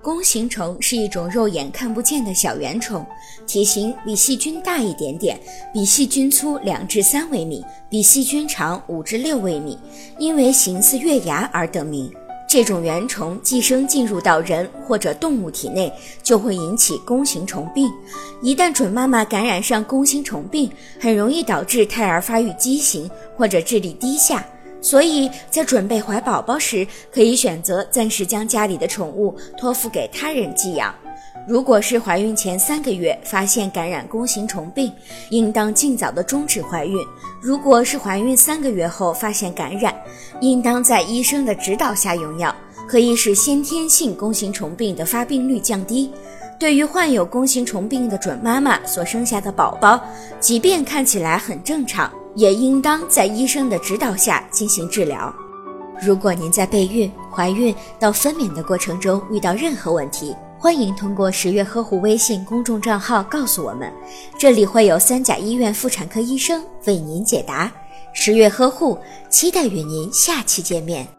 弓形虫是一种肉眼看不见的小圆虫，体型比细菌大一点点，比细菌粗两至三微米，比细菌长五至六微米，因为形似月牙而得名。这种原虫寄生进入到人或者动物体内，就会引起弓形虫病。一旦准妈妈感染上弓形虫病，很容易导致胎儿发育畸形或者智力低下。所以在准备怀宝宝时，可以选择暂时将家里的宠物托付给他人寄养。如果是怀孕前三个月发现感染弓形虫病，应当尽早的终止怀孕；如果是怀孕三个月后发现感染，应当在医生的指导下用药，可以使先天性弓形虫病的发病率降低。对于患有弓形虫病的准妈妈所生下的宝宝，即便看起来很正常，也应当在医生的指导下进行治疗。如果您在备孕、怀孕到分娩的过程中遇到任何问题，欢迎通过十月呵护微信公众账号告诉我们，这里会有三甲医院妇产科医生为您解答。十月呵护，期待与您下期见面。